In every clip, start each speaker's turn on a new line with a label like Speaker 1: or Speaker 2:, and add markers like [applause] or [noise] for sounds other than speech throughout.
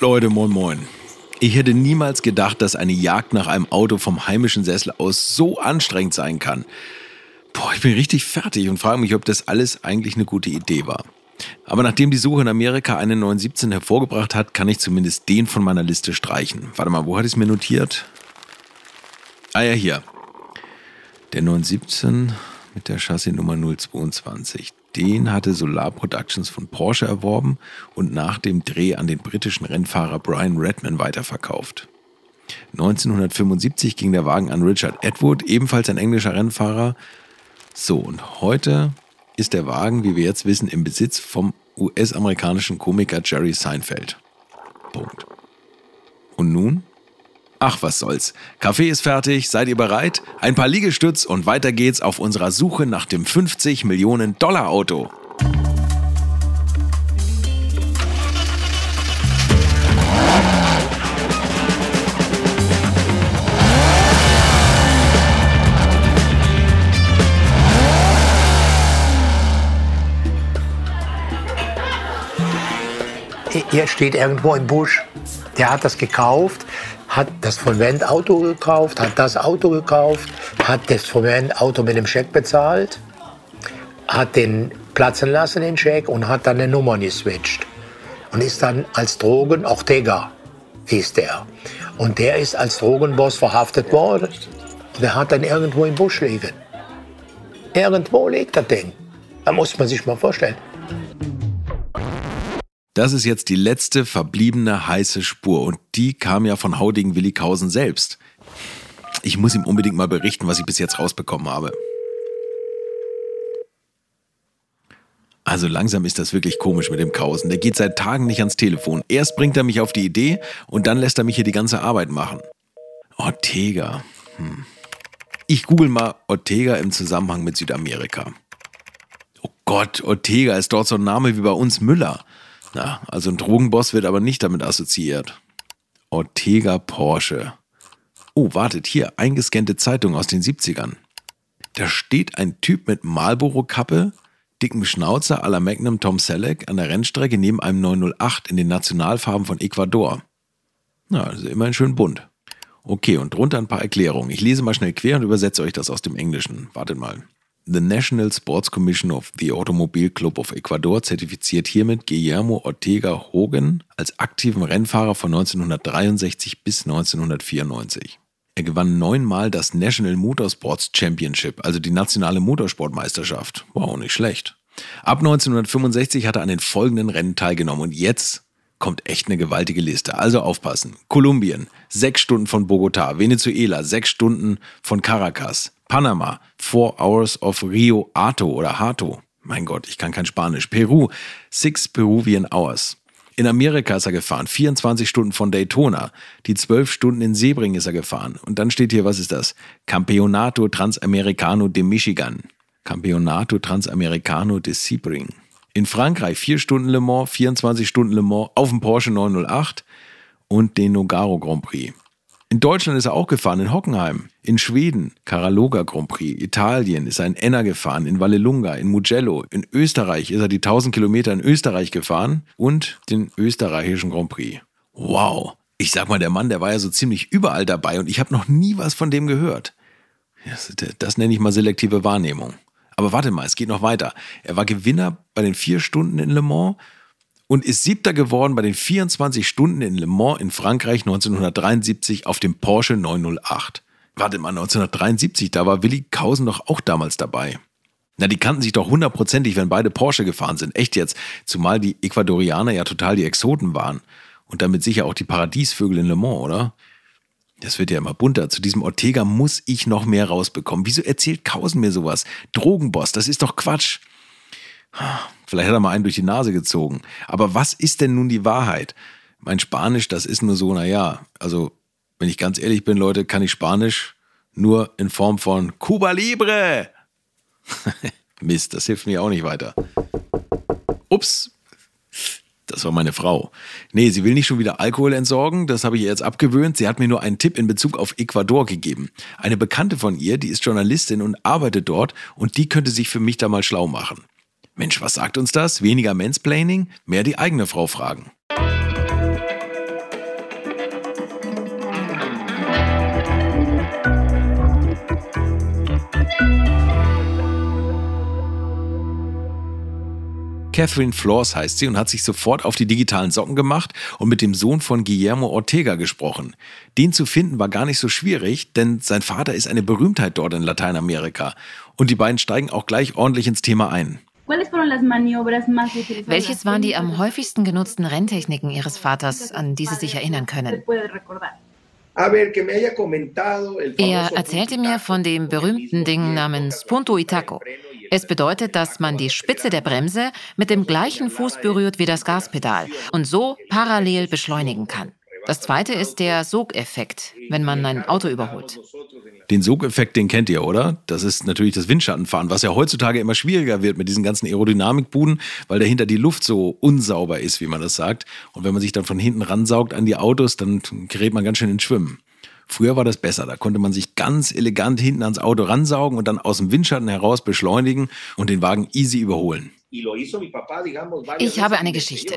Speaker 1: Leute, moin moin. Ich hätte niemals gedacht, dass eine Jagd nach einem Auto vom heimischen Sessel aus so anstrengend sein kann. Boah, ich bin richtig fertig und frage mich, ob das alles eigentlich eine gute Idee war. Aber nachdem die Suche in Amerika einen 917 hervorgebracht hat, kann ich zumindest den von meiner Liste streichen. Warte mal, wo hatte ich es mir notiert? Ah ja, hier. Der 917 mit der Chassisnummer 022. Den hatte Solar Productions von Porsche erworben und nach dem Dreh an den britischen Rennfahrer Brian Redman weiterverkauft. 1975 ging der Wagen an Richard Edward, ebenfalls ein englischer Rennfahrer. So, und heute ist der Wagen, wie wir jetzt wissen, im Besitz vom US-amerikanischen Komiker Jerry Seinfeld. Punkt. Und nun? Ach, was soll's. Kaffee ist fertig, seid ihr bereit? Ein paar Liegestütz und weiter geht's auf unserer Suche nach dem 50 Millionen Dollar Auto.
Speaker 2: Er steht irgendwo im Busch. Der hat das gekauft, hat das von Wendt Auto gekauft, hat das Auto gekauft, hat das von Wendt Auto mit dem Scheck bezahlt, hat den platzen lassen, den Scheck, und hat dann eine Nummer geswitcht. Und ist dann als Drogen, Ortega hieß der. Und der ist als Drogenboss verhaftet worden. Und der hat dann irgendwo im Busch liegen. Irgendwo liegt das Ding. Da muss man sich mal vorstellen.
Speaker 1: Das ist jetzt die letzte verbliebene heiße Spur und die kam ja von Haudigen Willikausen selbst. Ich muss ihm unbedingt mal berichten, was ich bis jetzt rausbekommen habe. Also langsam ist das wirklich komisch mit dem Kausen. Der geht seit Tagen nicht ans Telefon. Erst bringt er mich auf die Idee und dann lässt er mich hier die ganze Arbeit machen. Ortega. Hm. Ich google mal Ortega im Zusammenhang mit Südamerika. Oh Gott, Ortega ist dort so ein Name wie bei uns Müller. Na, also ein Drogenboss wird aber nicht damit assoziiert. Ortega Porsche. Oh, wartet, hier, eingescannte Zeitung aus den 70ern. Da steht ein Typ mit Marlboro-Kappe, dickem Schnauzer à la Magnum Tom Selleck an der Rennstrecke neben einem 908 in den Nationalfarben von Ecuador. Na, also immerhin schön bunt. Okay, und drunter ein paar Erklärungen. Ich lese mal schnell quer und übersetze euch das aus dem Englischen. Wartet mal. The National Sports Commission of the Automobile Club of Ecuador zertifiziert hiermit Guillermo Ortega Hogan als aktiven Rennfahrer von 1963 bis 1994. Er gewann neunmal das National Motorsports Championship, also die nationale Motorsportmeisterschaft. Wow, nicht schlecht. Ab 1965 hat er an den folgenden Rennen teilgenommen und jetzt kommt echt eine gewaltige Liste. Also aufpassen. Kolumbien, sechs Stunden von Bogotá. Venezuela, sechs Stunden von Caracas. Panama, Four Hours of Rio Hato oder Hato. Mein Gott, ich kann kein Spanisch. Peru, Six Peruvian Hours. In Amerika ist er gefahren, 24 Stunden von Daytona. Die 12 Stunden in Sebring ist er gefahren. Und dann steht hier, was ist das? Campeonato Transamericano de Michigan. Campeonato Transamericano de Sebring. In Frankreich 4 Stunden Le Mans, 24 Stunden Le Mans auf dem Porsche 908 und den Nogaro Grand Prix. In Deutschland ist er auch gefahren, in Hockenheim. In Schweden, Karaloga Grand Prix. Italien ist er in Enna gefahren, in Vallelunga, in Mugello. In Österreich ist er die 1000 Kilometer in Österreich gefahren und den österreichischen Grand Prix. Wow. Ich sag mal, der Mann, der war ja so ziemlich überall dabei und ich habe noch nie was von dem gehört. Das, das nenne ich mal selektive Wahrnehmung. Aber warte mal, es geht noch weiter. Er war Gewinner bei den vier Stunden in Le Mans und ist Siebter geworden bei den 24 Stunden in Le Mans in Frankreich 1973 auf dem Porsche 908. Warte mal, 1973, da war Willi Kausen doch auch damals dabei. Na, die kannten sich doch hundertprozentig, wenn beide Porsche gefahren sind. Echt jetzt. Zumal die Ecuadorianer ja total die Exoten waren. Und damit sicher auch die Paradiesvögel in Le Mans, oder? Das wird ja immer bunter. Zu diesem Ortega muss ich noch mehr rausbekommen. Wieso erzählt Kausen mir sowas? Drogenboss, das ist doch Quatsch. Vielleicht hat er mal einen durch die Nase gezogen. Aber was ist denn nun die Wahrheit? Mein Spanisch, das ist nur so, naja, also wenn ich ganz ehrlich bin, Leute, kann ich Spanisch nur in Form von Cuba Libre. [laughs] Mist, das hilft mir auch nicht weiter. Ups, das war meine Frau. Nee, sie will nicht schon wieder Alkohol entsorgen, das habe ich ihr jetzt abgewöhnt. Sie hat mir nur einen Tipp in Bezug auf Ecuador gegeben. Eine Bekannte von ihr, die ist Journalistin und arbeitet dort und die könnte sich für mich da mal schlau machen. Mensch, was sagt uns das? Weniger Mansplaining, mehr die eigene Frau fragen. Catherine Flores heißt sie und hat sich sofort auf die digitalen Socken gemacht und mit dem Sohn von Guillermo Ortega gesprochen. Den zu finden war gar nicht so schwierig, denn sein Vater ist eine Berühmtheit dort in Lateinamerika. Und die beiden steigen auch gleich ordentlich ins Thema ein.
Speaker 3: Welches waren die am häufigsten genutzten Renntechniken Ihres Vaters, an die Sie sich erinnern können? Er erzählte mir von dem berühmten Ding namens Punto Itaco. Es bedeutet, dass man die Spitze der Bremse mit dem gleichen Fuß berührt wie das Gaspedal und so parallel beschleunigen kann. Das zweite ist der Sogeffekt, wenn man ein Auto überholt.
Speaker 1: Den Sogeffekt, den kennt ihr, oder? Das ist natürlich das Windschattenfahren, was ja heutzutage immer schwieriger wird mit diesen ganzen Aerodynamikbuden, weil dahinter die Luft so unsauber ist, wie man das sagt. Und wenn man sich dann von hinten ransaugt an die Autos, dann gerät man ganz schön ins Schwimmen. Früher war das besser. Da konnte man sich ganz elegant hinten ans Auto ransaugen und dann aus dem Windschatten heraus beschleunigen und den Wagen easy überholen.
Speaker 3: Ich habe eine Geschichte.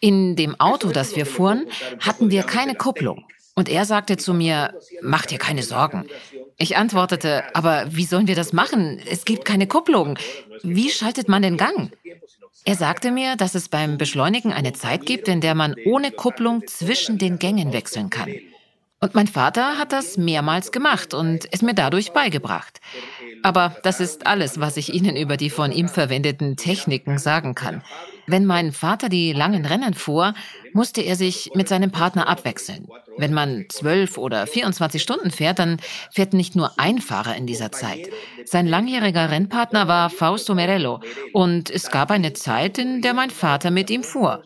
Speaker 3: In dem Auto, das wir fuhren, hatten wir keine Kupplung. Und er sagte zu mir, mach dir keine Sorgen. Ich antwortete, aber wie sollen wir das machen? Es gibt keine Kupplung. Wie schaltet man den Gang? Er sagte mir, dass es beim Beschleunigen eine Zeit gibt, in der man ohne Kupplung zwischen den Gängen wechseln kann. Und mein Vater hat das mehrmals gemacht und es mir dadurch beigebracht. Aber das ist alles, was ich Ihnen über die von ihm verwendeten Techniken sagen kann. Wenn mein Vater die langen Rennen fuhr, musste er sich mit seinem Partner abwechseln. Wenn man zwölf oder 24 Stunden fährt, dann fährt nicht nur ein Fahrer in dieser Zeit. Sein langjähriger Rennpartner war Fausto Merello und es gab eine Zeit, in der mein Vater mit ihm fuhr.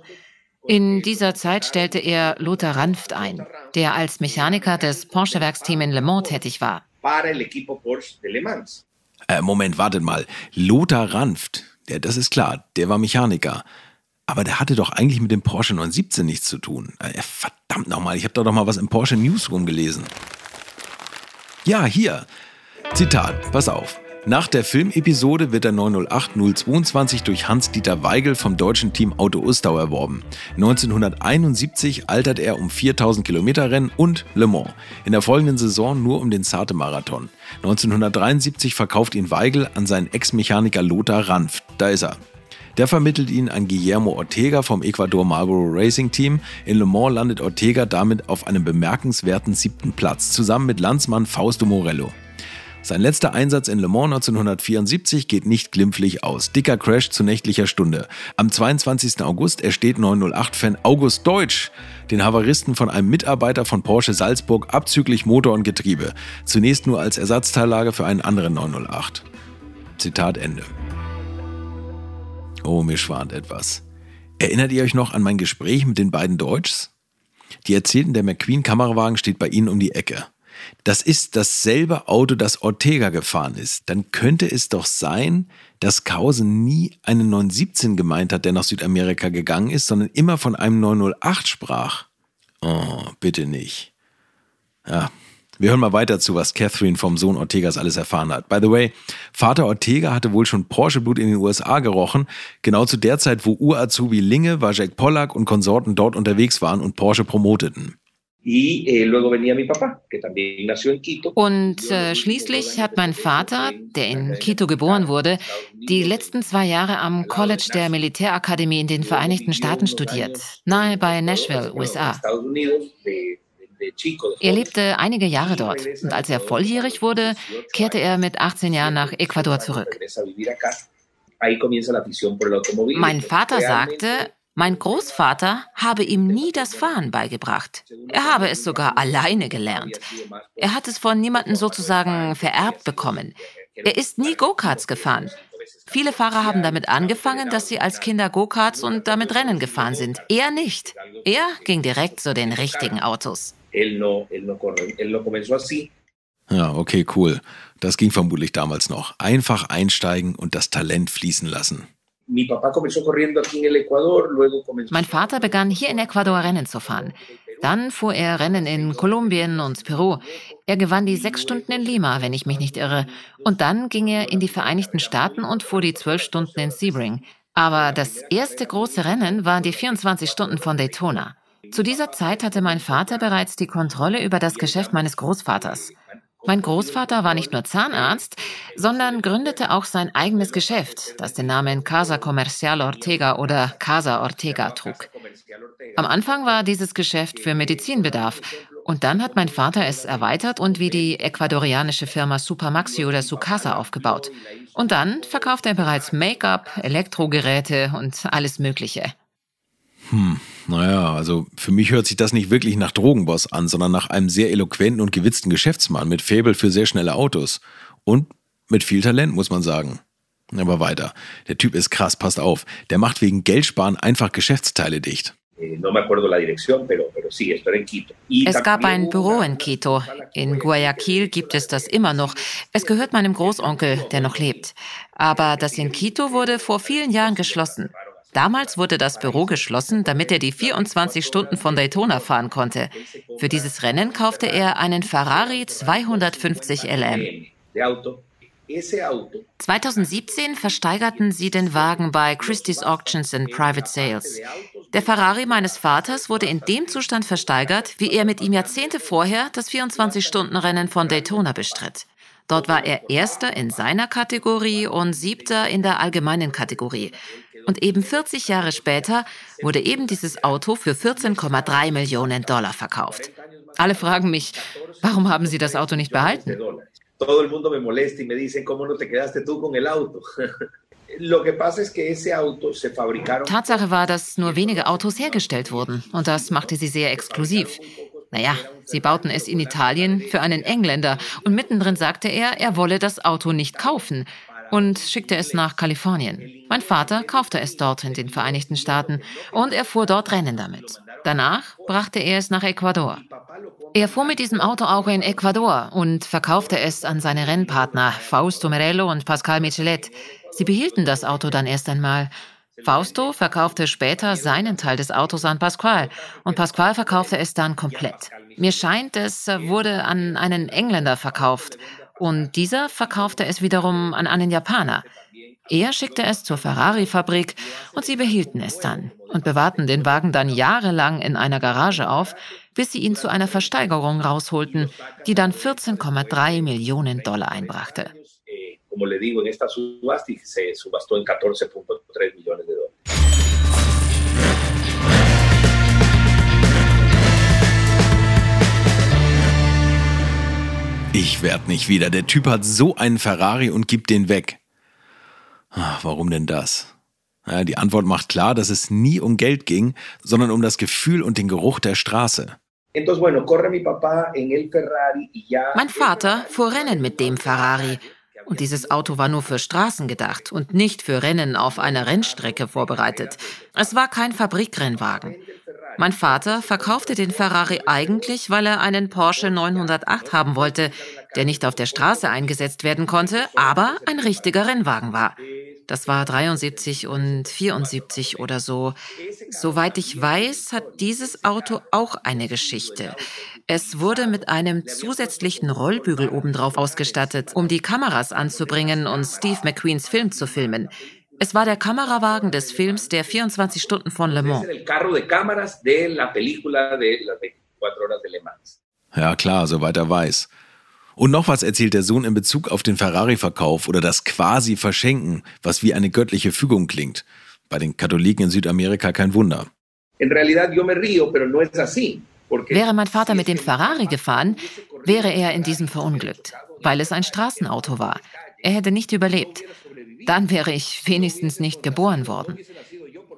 Speaker 3: In dieser Zeit stellte er Lothar Ranft ein, der als Mechaniker des Porsche-Werksteams in Le Mans tätig war.
Speaker 1: Äh, Moment, wartet mal. Lothar Ranft, der, das ist klar, der war Mechaniker. Aber der hatte doch eigentlich mit dem Porsche 917 nichts zu tun. Äh, verdammt nochmal, ich habe da doch mal was im Porsche Newsroom gelesen. Ja, hier. Zitat, pass auf. Nach der Filmepisode wird der 908 022 durch Hans-Dieter Weigel vom deutschen Team Auto Ustau erworben. 1971 altert er um 4000 Kilometer Rennen und Le Mans. In der folgenden Saison nur um den Sarte-Marathon. 1973 verkauft ihn Weigel an seinen Ex-Mechaniker Lothar Ranft. Da ist er. Der vermittelt ihn an Guillermo Ortega vom Ecuador Marlboro Racing Team. In Le Mans landet Ortega damit auf einem bemerkenswerten siebten Platz, zusammen mit Landsmann Fausto Morello. Sein letzter Einsatz in Le Mans 1974 geht nicht glimpflich aus. Dicker Crash zu nächtlicher Stunde. Am 22. August ersteht 908-Fan August Deutsch den Havaristen von einem Mitarbeiter von Porsche Salzburg abzüglich Motor und Getriebe. Zunächst nur als Ersatzteillage für einen anderen 908. Zitat Ende. Oh, mir schwant etwas. Erinnert ihr euch noch an mein Gespräch mit den beiden Deutschs? Die erzählten, der McQueen-Kamerawagen steht bei ihnen um die Ecke das ist dasselbe Auto, das Ortega gefahren ist, dann könnte es doch sein, dass Krause nie einen 917 gemeint hat, der nach Südamerika gegangen ist, sondern immer von einem 908 sprach. Oh, bitte nicht. Ja, wir hören mal weiter zu, was Catherine vom Sohn Ortegas alles erfahren hat. By the way, Vater Ortega hatte wohl schon Porsche-Blut in den USA gerochen, genau zu der Zeit, wo Urazubi Linge, Wajek Pollack und Konsorten dort unterwegs waren und Porsche promoteten.
Speaker 3: Eh, Und äh, schließlich hat mein Vater, der in Quito geboren wurde, die letzten zwei Jahre am College der Militärakademie in den Vereinigten Staaten studiert, nahe bei Nashville, USA. Er lebte einige Jahre dort. und als er volljährig wurde, kehrte er mit 18 Jahren nach Ecuador zurück. Mein Vater sagte, mein Großvater habe ihm nie das Fahren beigebracht. Er habe es sogar alleine gelernt. Er hat es von niemandem sozusagen vererbt bekommen. Er ist nie Go-Karts gefahren. Viele Fahrer haben damit angefangen, dass sie als Kinder Go-Karts und damit Rennen gefahren sind. Er nicht. Er ging direkt zu den richtigen Autos.
Speaker 1: Ja, okay, cool. Das ging vermutlich damals noch. Einfach einsteigen und das Talent fließen lassen.
Speaker 3: Mein Vater begann hier in Ecuador Rennen zu fahren. Dann fuhr er Rennen in Kolumbien und Peru. Er gewann die sechs Stunden in Lima, wenn ich mich nicht irre. Und dann ging er in die Vereinigten Staaten und fuhr die zwölf Stunden in Sebring. Aber das erste große Rennen waren die 24 Stunden von Daytona. Zu dieser Zeit hatte mein Vater bereits die Kontrolle über das Geschäft meines Großvaters. Mein Großvater war nicht nur Zahnarzt, sondern gründete auch sein eigenes Geschäft, das den Namen Casa Comercial Ortega oder Casa Ortega trug. Am Anfang war dieses Geschäft für Medizinbedarf und dann hat mein Vater es erweitert und wie die ecuadorianische Firma Supermaxi oder Sucasa aufgebaut. Und dann verkauft er bereits Make-up, Elektrogeräte und alles Mögliche.
Speaker 1: Hm, naja, also für mich hört sich das nicht wirklich nach Drogenboss an, sondern nach einem sehr eloquenten und gewitzten Geschäftsmann mit Faible für sehr schnelle Autos. Und mit viel Talent, muss man sagen. Aber weiter. Der Typ ist krass, passt auf. Der macht wegen Geldsparen einfach Geschäftsteile dicht.
Speaker 3: Eh, es gab ein Büro in Quito. In Guayaquil gibt es das immer noch. Es gehört meinem Großonkel, der noch lebt. Aber das in Quito wurde vor vielen Jahren geschlossen. Damals wurde das Büro geschlossen, damit er die 24 Stunden von Daytona fahren konnte. Für dieses Rennen kaufte er einen Ferrari 250 LM. 2017 versteigerten sie den Wagen bei Christie's Auctions and Private Sales. Der Ferrari meines Vaters wurde in dem Zustand versteigert, wie er mit ihm Jahrzehnte vorher das 24-Stunden-Rennen von Daytona bestritt. Dort war er Erster in seiner Kategorie und Siebter in der allgemeinen Kategorie. Und eben 40 Jahre später wurde eben dieses Auto für 14,3 Millionen Dollar verkauft. Alle fragen mich, warum haben Sie das Auto nicht behalten? [laughs] Tatsache war, dass nur wenige Autos hergestellt wurden und das machte sie sehr exklusiv. Naja, sie bauten es in Italien für einen Engländer und mittendrin sagte er, er wolle das Auto nicht kaufen und schickte es nach Kalifornien. Mein Vater kaufte es dort in den Vereinigten Staaten und er fuhr dort Rennen damit. Danach brachte er es nach Ecuador. Er fuhr mit diesem Auto auch in Ecuador und verkaufte es an seine Rennpartner Fausto Merello und Pascal Michelet. Sie behielten das Auto dann erst einmal. Fausto verkaufte später seinen Teil des Autos an Pasqual und Pasqual verkaufte es dann komplett. Mir scheint, es wurde an einen Engländer verkauft und dieser verkaufte es wiederum an einen Japaner. Er schickte es zur Ferrari-Fabrik und sie behielten es dann und bewahrten den Wagen dann jahrelang in einer Garage auf, bis sie ihn zu einer Versteigerung rausholten, die dann 14,3 Millionen Dollar einbrachte. Como le digo, en esta subasta se subastó en 14.3 millones de dólares.
Speaker 1: Ich werd nicht wieder. Der Typ hat so einen Ferrari und gibt den weg. Ach, warum denn das? Ja, die Antwort macht klar, dass es nie um Geld ging, sondern um das Gefühl und den Geruch der Straße.
Speaker 3: Mein Vater fuhr Rennen mit dem Ferrari. Und dieses Auto war nur für Straßen gedacht und nicht für Rennen auf einer Rennstrecke vorbereitet. Es war kein Fabrikrennwagen. Mein Vater verkaufte den Ferrari eigentlich, weil er einen Porsche 908 haben wollte, der nicht auf der Straße eingesetzt werden konnte, aber ein richtiger Rennwagen war. Das war 73 und 74 oder so. Soweit ich weiß, hat dieses Auto auch eine Geschichte. Es wurde mit einem zusätzlichen Rollbügel obendrauf ausgestattet, um die Kameras anzubringen und Steve McQueens Film zu filmen. Es war der Kamerawagen des Films der 24 Stunden von Le Mans.
Speaker 1: Ja klar, soweit er weiß. Und noch was erzählt der Sohn in Bezug auf den Ferrari-Verkauf oder das quasi Verschenken, was wie eine göttliche Fügung klingt. Bei den Katholiken in Südamerika kein Wunder.
Speaker 3: Wäre mein Vater mit dem Ferrari gefahren, wäre er in diesem verunglückt, weil es ein Straßenauto war. Er hätte nicht überlebt. Dann wäre ich wenigstens nicht geboren worden.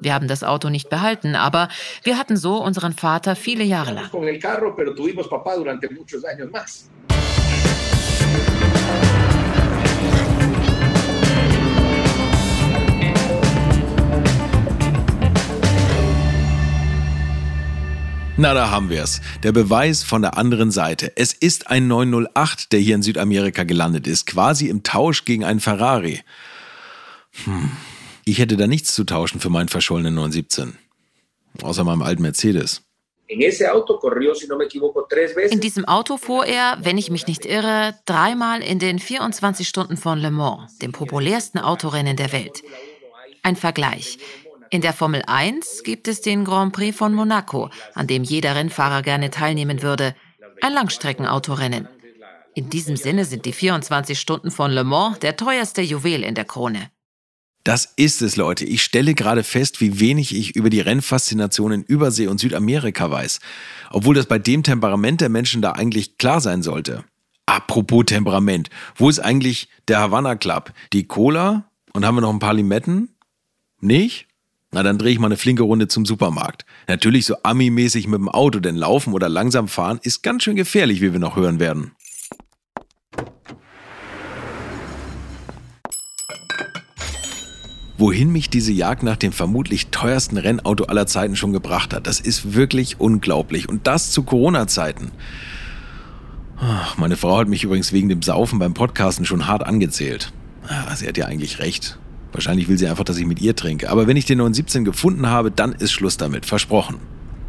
Speaker 3: Wir haben das Auto nicht behalten, aber wir hatten so unseren Vater viele Jahre lang.
Speaker 1: Na, da haben wir es. Der Beweis von der anderen Seite. Es ist ein 908, der hier in Südamerika gelandet ist, quasi im Tausch gegen einen Ferrari. Hm. Ich hätte da nichts zu tauschen für meinen verschollenen 917. Außer meinem alten Mercedes.
Speaker 3: In diesem Auto fuhr er, wenn ich mich nicht irre, dreimal in den 24 Stunden von Le Mans, dem populärsten Autorennen der Welt. Ein Vergleich. In der Formel 1 gibt es den Grand Prix von Monaco, an dem jeder Rennfahrer gerne teilnehmen würde. Ein Langstreckenautorennen. In diesem Sinne sind die 24 Stunden von Le Mans der teuerste Juwel in der Krone.
Speaker 1: Das ist es, Leute. Ich stelle gerade fest, wie wenig ich über die Rennfaszination in Übersee und Südamerika weiß. Obwohl das bei dem Temperament der Menschen da eigentlich klar sein sollte. Apropos Temperament. Wo ist eigentlich der Havana Club? Die Cola? Und haben wir noch ein paar Limetten? Nicht? Na, dann drehe ich mal eine flinke Runde zum Supermarkt. Natürlich so Ami-mäßig mit dem Auto, denn laufen oder langsam fahren ist ganz schön gefährlich, wie wir noch hören werden. wohin mich diese Jagd nach dem vermutlich teuersten Rennauto aller Zeiten schon gebracht hat. Das ist wirklich unglaublich. Und das zu Corona-Zeiten. Meine Frau hat mich übrigens wegen dem Saufen beim Podcasten schon hart angezählt. Sie hat ja eigentlich recht. Wahrscheinlich will sie einfach, dass ich mit ihr trinke. Aber wenn ich den 917 gefunden habe, dann ist Schluss damit. Versprochen.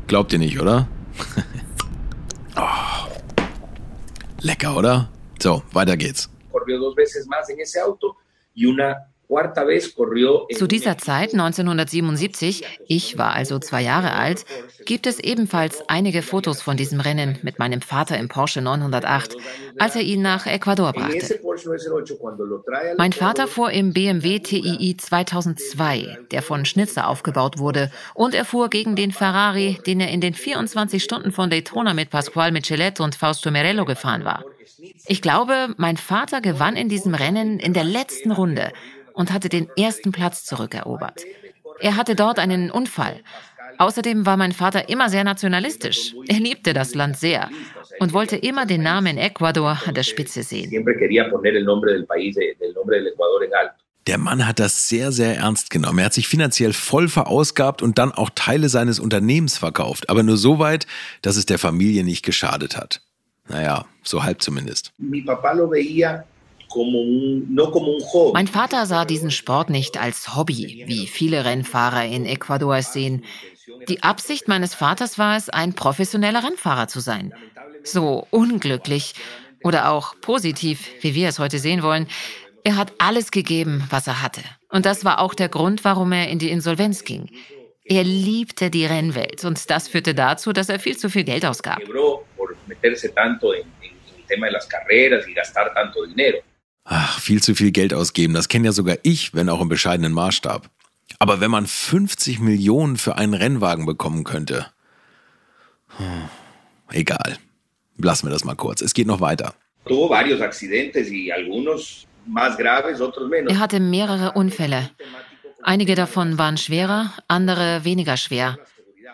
Speaker 1: Glaubt ihr nicht, oder? [laughs] oh. Lecker, oder? So, weiter geht's.
Speaker 3: Zu dieser Zeit, 1977, ich war also zwei Jahre alt, gibt es ebenfalls einige Fotos von diesem Rennen mit meinem Vater im Porsche 908, als er ihn nach Ecuador brachte. Mein Vater fuhr im BMW TII 2002, der von Schnitzer aufgebaut wurde, und er fuhr gegen den Ferrari, den er in den 24 Stunden von Daytona mit Pasquale Michelet und Fausto Merello gefahren war. Ich glaube, mein Vater gewann in diesem Rennen in der letzten Runde und hatte den ersten Platz zurückerobert. Er hatte dort einen Unfall. Außerdem war mein Vater immer sehr nationalistisch. Er liebte das Land sehr und wollte immer den Namen Ecuador an der Spitze sehen.
Speaker 1: Der Mann hat das sehr, sehr ernst genommen. Er hat sich finanziell voll verausgabt und dann auch Teile seines Unternehmens verkauft. Aber nur so weit, dass es der Familie nicht geschadet hat. Naja, so halb zumindest. Mi papá lo veía
Speaker 3: mein Vater sah diesen Sport nicht als Hobby, wie viele Rennfahrer in Ecuador es sehen. Die Absicht meines Vaters war es, ein professioneller Rennfahrer zu sein. So unglücklich oder auch positiv, wie wir es heute sehen wollen. Er hat alles gegeben, was er hatte. Und das war auch der Grund, warum er in die Insolvenz ging. Er liebte die Rennwelt und das führte dazu, dass er viel zu viel Geld ausgab.
Speaker 1: Ach, viel zu viel Geld ausgeben, das kenne ja sogar ich, wenn auch im bescheidenen Maßstab. Aber wenn man 50 Millionen für einen Rennwagen bekommen könnte. Hm, egal. Lassen wir das mal kurz. Es geht noch weiter. Er
Speaker 3: hatte mehrere Unfälle. Einige davon waren schwerer, andere weniger schwer.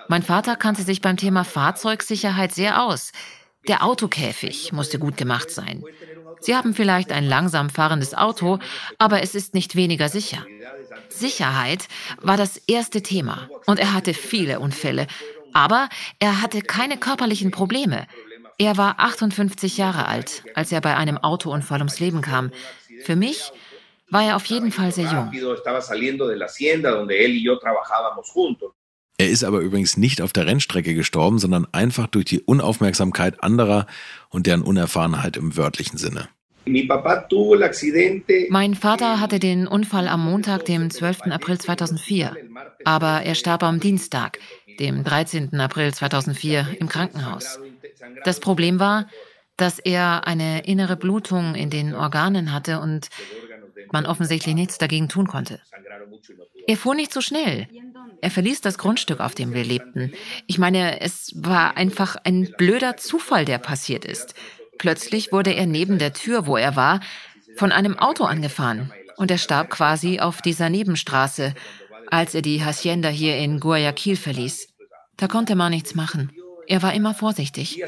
Speaker 3: Mein Vater kannte sich beim Thema Fahrzeugsicherheit sehr aus. Der Autokäfig musste gut gemacht sein. Sie haben vielleicht ein langsam fahrendes Auto, aber es ist nicht weniger sicher. Sicherheit war das erste Thema und er hatte viele Unfälle, aber er hatte keine körperlichen Probleme. Er war 58 Jahre alt, als er bei einem Autounfall ums Leben kam. Für mich war er auf jeden Fall sehr jung.
Speaker 1: Er ist aber übrigens nicht auf der Rennstrecke gestorben, sondern einfach durch die Unaufmerksamkeit anderer und deren Unerfahrenheit im wörtlichen Sinne.
Speaker 3: Mein Vater hatte den Unfall am Montag, dem 12. April 2004, aber er starb am Dienstag, dem 13. April 2004, im Krankenhaus. Das Problem war, dass er eine innere Blutung in den Organen hatte und man offensichtlich nichts dagegen tun konnte. Er fuhr nicht so schnell. Er verließ das Grundstück, auf dem wir lebten. Ich meine, es war einfach ein blöder Zufall, der passiert ist. Plötzlich wurde er neben der Tür, wo er war, von einem Auto angefahren und er starb quasi auf dieser Nebenstraße, als er die Hacienda hier in Guayaquil verließ. Da konnte man nichts machen. Er war immer vorsichtig.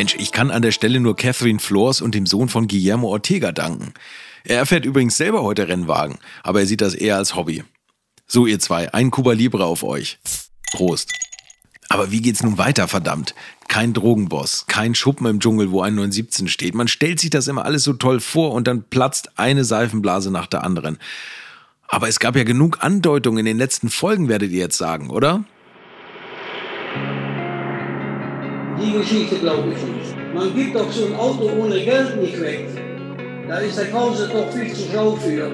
Speaker 1: Mensch, ich kann an der Stelle nur Catherine Flores und dem Sohn von Guillermo Ortega danken. Er fährt übrigens selber heute Rennwagen, aber er sieht das eher als Hobby. So, ihr zwei, ein Cuba Libre auf euch. Prost. Aber wie geht's nun weiter, verdammt? Kein Drogenboss, kein Schuppen im Dschungel, wo ein 917 steht. Man stellt sich das immer alles so toll vor und dann platzt eine Seifenblase nach der anderen. Aber es gab ja genug Andeutungen in den letzten Folgen, werdet ihr jetzt sagen, oder?
Speaker 4: Die Geschichte glaube ich nicht. Man gibt doch so ein Auto ohne Geld nicht weg. Da ist der Krause doch viel zu schlau für.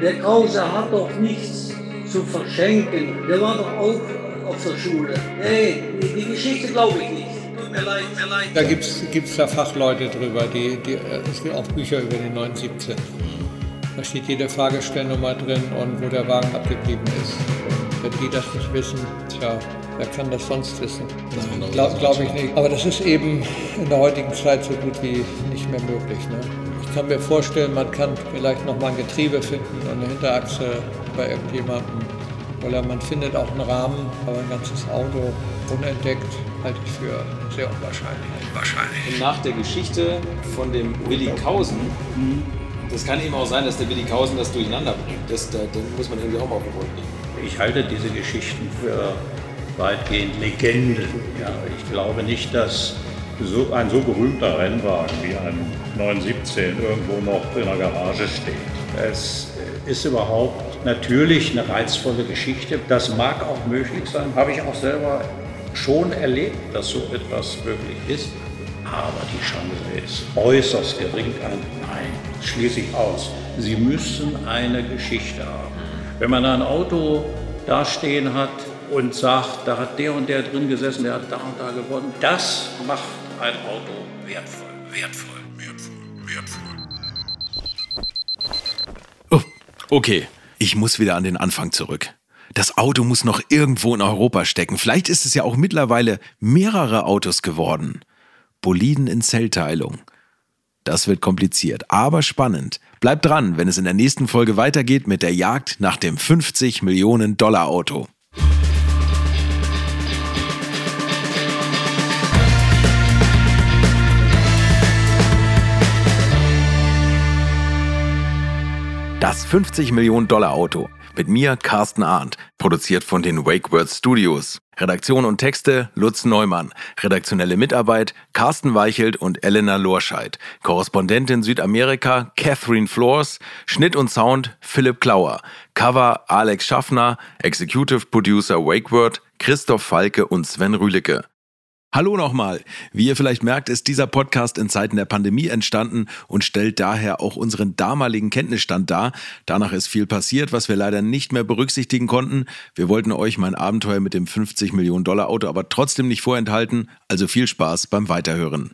Speaker 4: Der Krause hat doch nichts zu verschenken. Der war doch auch auf der Schule. Nee, die, Geschichte glaube ich nicht.
Speaker 5: Da gibt es da Fachleute drüber, die, die, es gibt auch Bücher über den 917. Da steht jede Fahrgestellnummer drin und wo der Wagen abgeblieben ist. Und wenn die das nicht wissen, tja, wer kann das sonst wissen? Glaube glaub ich nicht. Aber das ist eben in der heutigen Zeit so gut wie nicht mehr möglich. Ne? Ich kann mir vorstellen, man kann vielleicht noch mal ein Getriebe finden und eine Hinterachse bei irgendjemandem oder man findet auch einen Rahmen, aber ein ganzes Auto unentdeckt halte ich für sehr unwahrscheinlich.
Speaker 6: Wahrscheinlich. Und nach der Geschichte von dem Willi Kausen, das kann eben auch sein, dass der Willi Kausen das durcheinander bringt. Das, da, den muss man irgendwie auch mal auf den Grund nehmen.
Speaker 7: Ich halte diese Geschichten für weitgehend Legenden. Ja, ich glaube nicht, dass so, ein so berühmter Rennwagen wie ein 917 irgendwo noch in der Garage steht. Es ist überhaupt natürlich eine reizvolle Geschichte. Das mag auch möglich sein, habe ich auch selber schon erlebt, dass so etwas wirklich ist. Aber die Chance ist äußerst gering. Nein, schließe ich aus. Sie müssen eine Geschichte haben. Wenn man ein Auto da stehen hat und sagt, da hat der und der drin gesessen, der hat da und da gewonnen, das macht ein Auto wertvoll, wertvoll, wertvoll, wertvoll.
Speaker 1: Okay, ich muss wieder an den Anfang zurück. Das Auto muss noch irgendwo in Europa stecken. Vielleicht ist es ja auch mittlerweile mehrere Autos geworden. Boliden in Zellteilung. Das wird kompliziert, aber spannend. Bleibt dran, wenn es in der nächsten Folge weitergeht mit der Jagd nach dem 50 Millionen Dollar Auto. Das 50 Millionen Dollar Auto. Mit mir Carsten Arndt, produziert von den Wakeword Studios. Redaktion und Texte Lutz Neumann. Redaktionelle Mitarbeit Carsten Weichelt und Elena Lorscheid. Korrespondentin Südamerika Catherine Flores. Schnitt und Sound Philipp Klauer. Cover Alex Schaffner. Executive Producer Wakeword Christoph Falke und Sven Rühlecke. Hallo nochmal. Wie ihr vielleicht merkt, ist dieser Podcast in Zeiten der Pandemie entstanden und stellt daher auch unseren damaligen Kenntnisstand dar. Danach ist viel passiert, was wir leider nicht mehr berücksichtigen konnten. Wir wollten euch mein Abenteuer mit dem 50 Millionen Dollar Auto aber trotzdem nicht vorenthalten. Also viel Spaß beim Weiterhören.